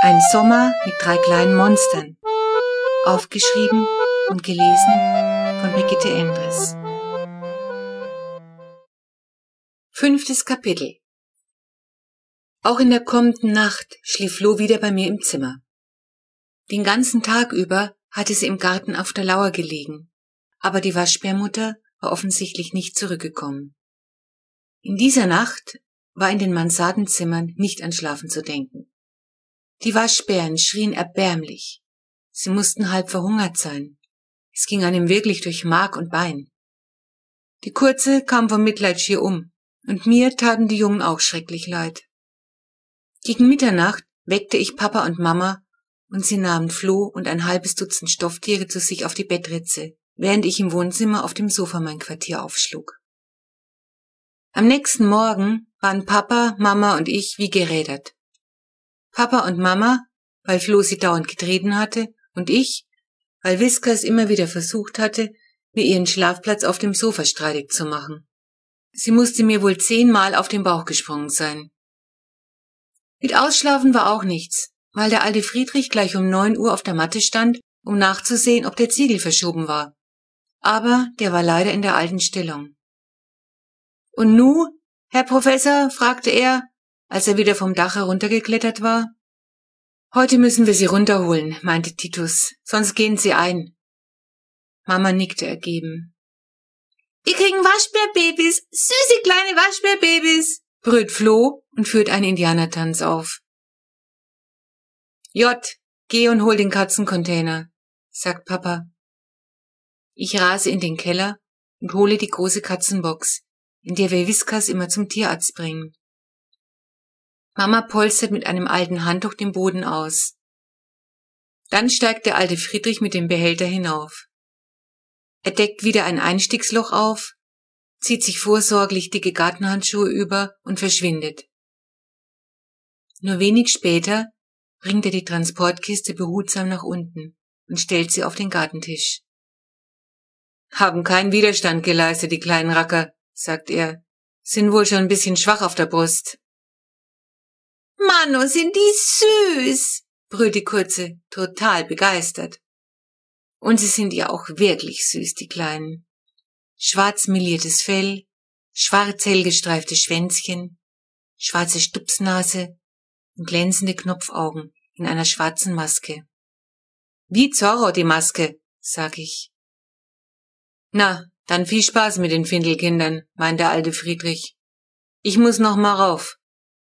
Ein Sommer mit drei kleinen Monstern. Aufgeschrieben und gelesen von Brigitte Endres. Fünftes Kapitel. Auch in der kommenden Nacht schlief Flo wieder bei mir im Zimmer. Den ganzen Tag über hatte sie im Garten auf der Lauer gelegen, aber die Waschbärmutter war offensichtlich nicht zurückgekommen. In dieser Nacht war in den Mansardenzimmern nicht an Schlafen zu denken. Die Waschbären schrien erbärmlich. Sie mussten halb verhungert sein. Es ging einem wirklich durch Mark und Bein. Die Kurze kam vom Mitleid schier um, und mir taten die Jungen auch schrecklich leid. Gegen Mitternacht weckte ich Papa und Mama, und sie nahmen Floh und ein halbes Dutzend Stofftiere zu sich auf die Bettritze, während ich im Wohnzimmer auf dem Sofa mein Quartier aufschlug. Am nächsten Morgen waren Papa, Mama und ich wie gerädert. Papa und Mama, weil Flo sie dauernd getreten hatte, und ich, weil Whiskers immer wieder versucht hatte, mir ihren Schlafplatz auf dem Sofa streitig zu machen. Sie musste mir wohl zehnmal auf den Bauch gesprungen sein. Mit Ausschlafen war auch nichts, weil der alte Friedrich gleich um neun Uhr auf der Matte stand, um nachzusehen, ob der Ziegel verschoben war. Aber der war leider in der alten Stellung. Und nu, Herr Professor? fragte er, als er wieder vom Dach heruntergeklettert war. Heute müssen wir sie runterholen, meinte Titus, sonst gehen sie ein. Mama nickte ergeben. Wir kriegen Waschbärbabys, süße kleine Waschbärbabys, brüllt Flo und führt einen Indianertanz auf. J, geh und hol den Katzencontainer, sagt Papa. Ich rase in den Keller und hole die große Katzenbox, in der wir Whiskas immer zum Tierarzt bringen. Mama polstert mit einem alten Handtuch den Boden aus. Dann steigt der alte Friedrich mit dem Behälter hinauf. Er deckt wieder ein Einstiegsloch auf, zieht sich vorsorglich dicke Gartenhandschuhe über und verschwindet. Nur wenig später bringt er die Transportkiste behutsam nach unten und stellt sie auf den Gartentisch. Haben keinen Widerstand geleistet, die kleinen Racker, sagt er, sind wohl schon ein bisschen schwach auf der Brust. Mano, sind die süß, brüllt die Kurze, total begeistert. Und sie sind ja auch wirklich süß, die Kleinen. Schwarz meliertes Fell, schwarz hellgestreifte Schwänzchen, schwarze Stupsnase und glänzende Knopfaugen in einer schwarzen Maske. Wie Zorro die Maske, sag ich. Na, dann viel Spaß mit den Findelkindern, meint der alte Friedrich. Ich muss noch mal rauf.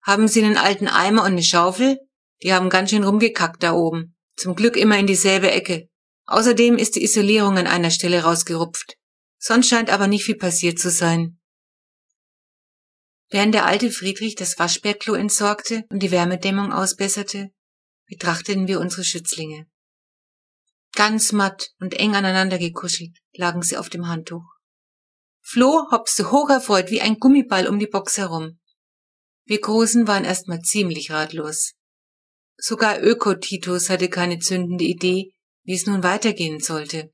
Haben Sie einen alten Eimer und eine Schaufel? Die haben ganz schön rumgekackt da oben. Zum Glück immer in dieselbe Ecke. Außerdem ist die Isolierung an einer Stelle rausgerupft. Sonst scheint aber nicht viel passiert zu sein. Während der alte Friedrich das Waschbärklo entsorgte und die Wärmedämmung ausbesserte, betrachteten wir unsere Schützlinge. Ganz matt und eng aneinander gekuschelt lagen sie auf dem Handtuch. Flo hopste hocherfreut wie ein Gummiball um die Box herum. Wir Großen waren erstmal ziemlich ratlos. Sogar Öko-Titus hatte keine zündende Idee, wie es nun weitergehen sollte.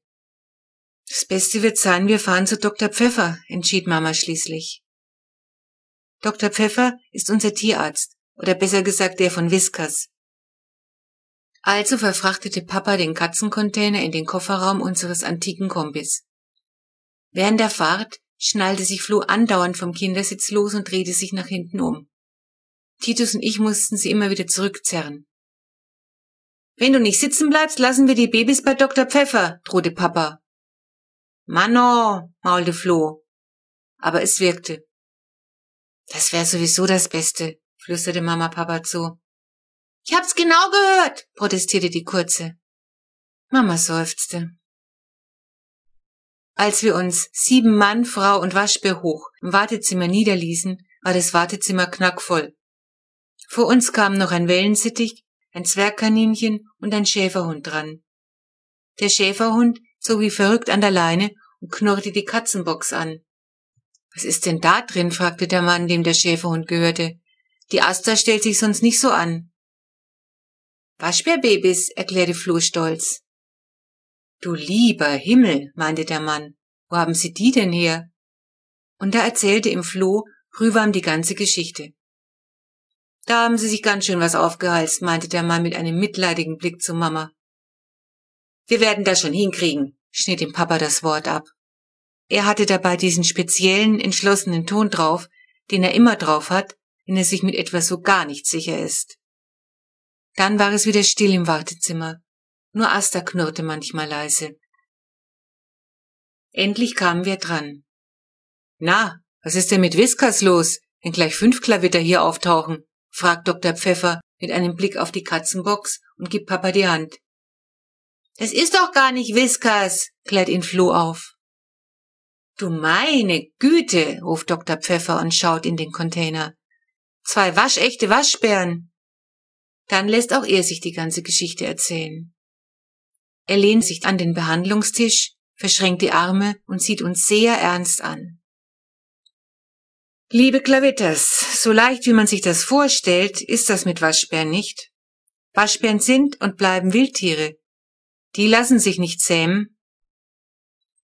Das Beste wird sein, wir fahren zu Dr. Pfeffer, entschied Mama schließlich. Dr. Pfeffer ist unser Tierarzt, oder besser gesagt der von Whiskers. Also verfrachtete Papa den Katzencontainer in den Kofferraum unseres antiken Kombis. Während der Fahrt schnallte sich Flo andauernd vom Kindersitz los und drehte sich nach hinten um. Titus und ich mussten sie immer wieder zurückzerren. Wenn du nicht sitzen bleibst, lassen wir die Babys bei Dr. Pfeffer, drohte Papa. Mano, maulte Flo. Aber es wirkte. Das wäre sowieso das Beste, flüsterte Mama Papa zu. Ich hab's genau gehört, protestierte die Kurze. Mama seufzte. Als wir uns sieben Mann, Frau und Waschbär hoch im Wartezimmer niederließen, war das Wartezimmer knackvoll. Vor uns kamen noch ein Wellensittich, ein Zwergkaninchen und ein Schäferhund dran. Der Schäferhund zog wie verrückt an der Leine und knurrte die Katzenbox an. Was ist denn da drin? fragte der Mann, dem der Schäferhund gehörte. Die Asta stellt sich sonst nicht so an. Waschbärbabys, erklärte Flo stolz. Du lieber Himmel, meinte der Mann. Wo haben Sie die denn her? Und da erzählte ihm Flo Brühwarm die ganze Geschichte. Da haben Sie sich ganz schön was aufgehalst, meinte der Mann mit einem mitleidigen Blick zu Mama. Wir werden das schon hinkriegen, schnitt dem Papa das Wort ab. Er hatte dabei diesen speziellen, entschlossenen Ton drauf, den er immer drauf hat, wenn er sich mit etwas so gar nicht sicher ist. Dann war es wieder still im Wartezimmer. Nur Asta knurrte manchmal leise. Endlich kamen wir dran. Na, was ist denn mit Whiskers los, wenn gleich fünf Klavitter hier auftauchen? Fragt Dr. Pfeffer mit einem Blick auf die Katzenbox und gibt Papa die Hand. Das ist doch gar nicht Whiskers, klärt ihn Flo auf. Du meine Güte, ruft Dr. Pfeffer und schaut in den Container. Zwei waschechte Waschbären. Dann lässt auch er sich die ganze Geschichte erzählen. Er lehnt sich an den Behandlungstisch, verschränkt die Arme und sieht uns sehr ernst an. Liebe Klavitters, so leicht wie man sich das vorstellt, ist das mit Waschbären nicht. Waschbären sind und bleiben Wildtiere. Die lassen sich nicht zähmen.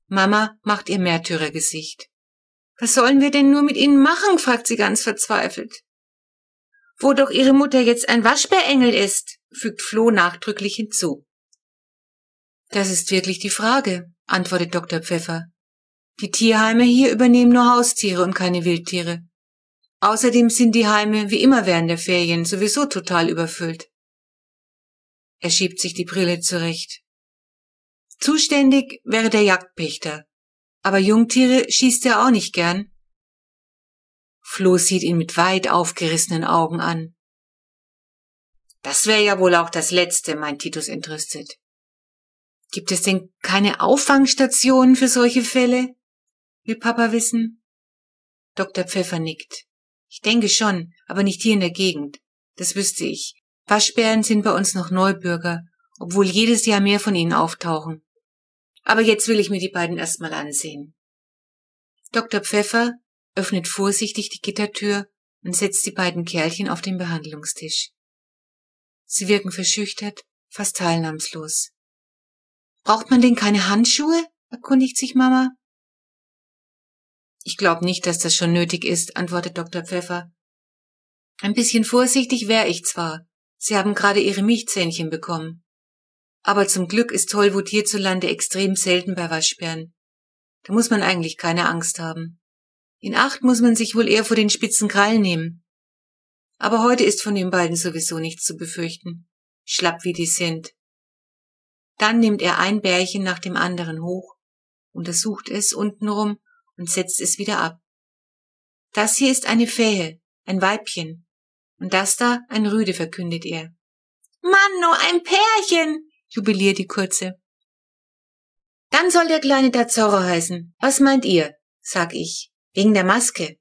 Mama macht ihr Märtyrergesicht. Was sollen wir denn nur mit ihnen machen? fragt sie ganz verzweifelt. Wo doch ihre Mutter jetzt ein Waschbärengel ist, fügt Flo nachdrücklich hinzu. Das ist wirklich die Frage, antwortet Dr. Pfeffer. Die Tierheime hier übernehmen nur Haustiere und keine Wildtiere. Außerdem sind die Heime wie immer während der Ferien sowieso total überfüllt. Er schiebt sich die Brille zurecht. Zuständig wäre der Jagdpächter, aber Jungtiere schießt er auch nicht gern. Flo sieht ihn mit weit aufgerissenen Augen an. Das wäre ja wohl auch das Letzte, meint Titus entrüstet. Gibt es denn keine Auffangstationen für solche Fälle? Will Papa wissen? Dr. Pfeffer nickt. Ich denke schon, aber nicht hier in der Gegend. Das wüsste ich. Waschbären sind bei uns noch Neubürger, obwohl jedes Jahr mehr von ihnen auftauchen. Aber jetzt will ich mir die beiden erstmal ansehen. Dr. Pfeffer öffnet vorsichtig die Gittertür und setzt die beiden Kerlchen auf den Behandlungstisch. Sie wirken verschüchtert, fast teilnahmslos. Braucht man denn keine Handschuhe? erkundigt sich Mama. Ich glaube nicht, dass das schon nötig ist, antwortet Dr. Pfeffer. Ein bisschen vorsichtig wäre ich zwar. Sie haben gerade Ihre Milchzähnchen bekommen. Aber zum Glück ist Tollwut hierzulande extrem selten bei Waschbären. Da muss man eigentlich keine Angst haben. In Acht muss man sich wohl eher vor den spitzen Krallen nehmen. Aber heute ist von den beiden sowieso nichts zu befürchten. Schlapp wie die sind. Dann nimmt er ein Bärchen nach dem anderen hoch, untersucht es untenrum und setzt es wieder ab. Das hier ist eine Fähe, ein Weibchen. Und das da ein Rüde, verkündet er. Mann, nur ein Pärchen, jubiliert die Kurze. Dann soll der Kleine da Zorro heißen. Was meint ihr? sag ich, wegen der Maske.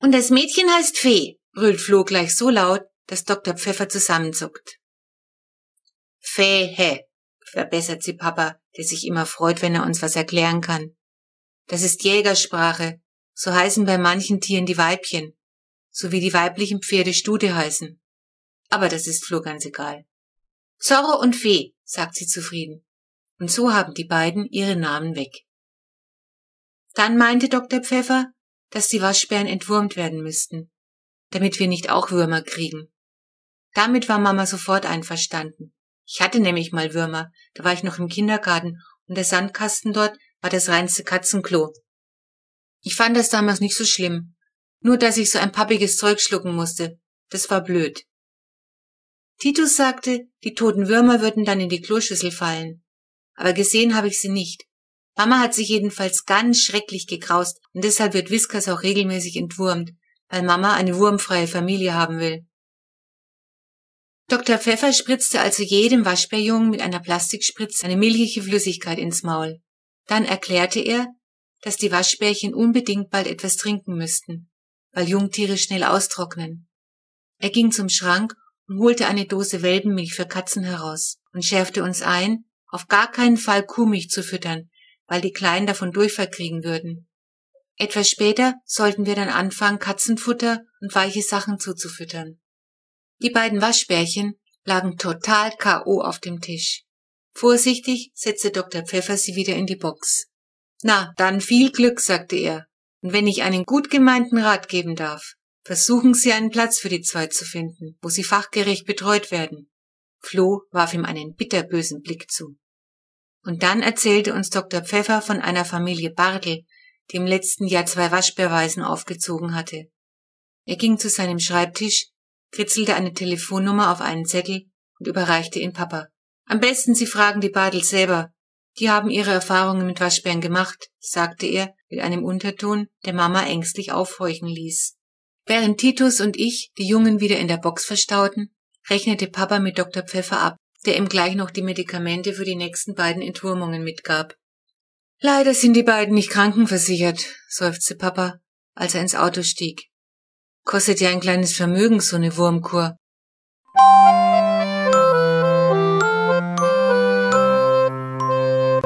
Und das Mädchen heißt Fee, brüllt Flo gleich so laut, dass Dr. Pfeffer zusammenzuckt. Fehe, verbessert sie Papa, der sich immer freut, wenn er uns was erklären kann. Das ist Jägersprache, so heißen bei manchen Tieren die Weibchen, so wie die weiblichen Pferde Stute heißen. Aber das ist Flo ganz egal. Zorro und Fee, sagt sie zufrieden. Und so haben die beiden ihre Namen weg. Dann meinte Dr. Pfeffer, dass die Waschbären entwurmt werden müssten, damit wir nicht auch Würmer kriegen. Damit war Mama sofort einverstanden. Ich hatte nämlich mal Würmer, da war ich noch im Kindergarten und der Sandkasten dort war das reinste Katzenklo. Ich fand das damals nicht so schlimm, nur dass ich so ein pappiges Zeug schlucken musste. Das war blöd. Titus sagte, die toten Würmer würden dann in die Kloschüssel fallen. Aber gesehen habe ich sie nicht. Mama hat sich jedenfalls ganz schrecklich gekraust und deshalb wird Whiskers auch regelmäßig entwurmt, weil Mama eine wurmfreie Familie haben will. Dr. Pfeffer spritzte also jedem Waschbärjungen mit einer Plastikspritze eine milchige Flüssigkeit ins Maul. Dann erklärte er, dass die Waschbärchen unbedingt bald etwas trinken müssten, weil Jungtiere schnell austrocknen. Er ging zum Schrank und holte eine Dose Welpenmilch für Katzen heraus und schärfte uns ein, auf gar keinen Fall Kuhmilch zu füttern, weil die Kleinen davon Durchfall kriegen würden. Etwas später sollten wir dann anfangen, Katzenfutter und weiche Sachen zuzufüttern. Die beiden Waschbärchen lagen total K.O. auf dem Tisch. Vorsichtig setzte Dr. Pfeffer sie wieder in die Box. Na, dann viel Glück, sagte er. Und wenn ich einen gut gemeinten Rat geben darf, Versuchen Sie einen Platz für die zwei zu finden, wo sie fachgerecht betreut werden. Flo warf ihm einen bitterbösen Blick zu. Und dann erzählte uns Dr. Pfeffer von einer Familie Bartel, die im letzten Jahr zwei Waschbärweisen aufgezogen hatte. Er ging zu seinem Schreibtisch, kritzelte eine Telefonnummer auf einen Zettel und überreichte ihn Papa. Am besten Sie fragen die Bartels selber. Die haben ihre Erfahrungen mit Waschbären gemacht, sagte er mit einem Unterton, der Mama ängstlich aufhorchen ließ. Während Titus und ich die Jungen wieder in der Box verstauten, rechnete Papa mit Dr. Pfeffer ab, der ihm gleich noch die Medikamente für die nächsten beiden Entwurmungen mitgab. Leider sind die beiden nicht krankenversichert, seufzte Papa, als er ins Auto stieg. Kostet ja ein kleines Vermögen, so eine Wurmkur.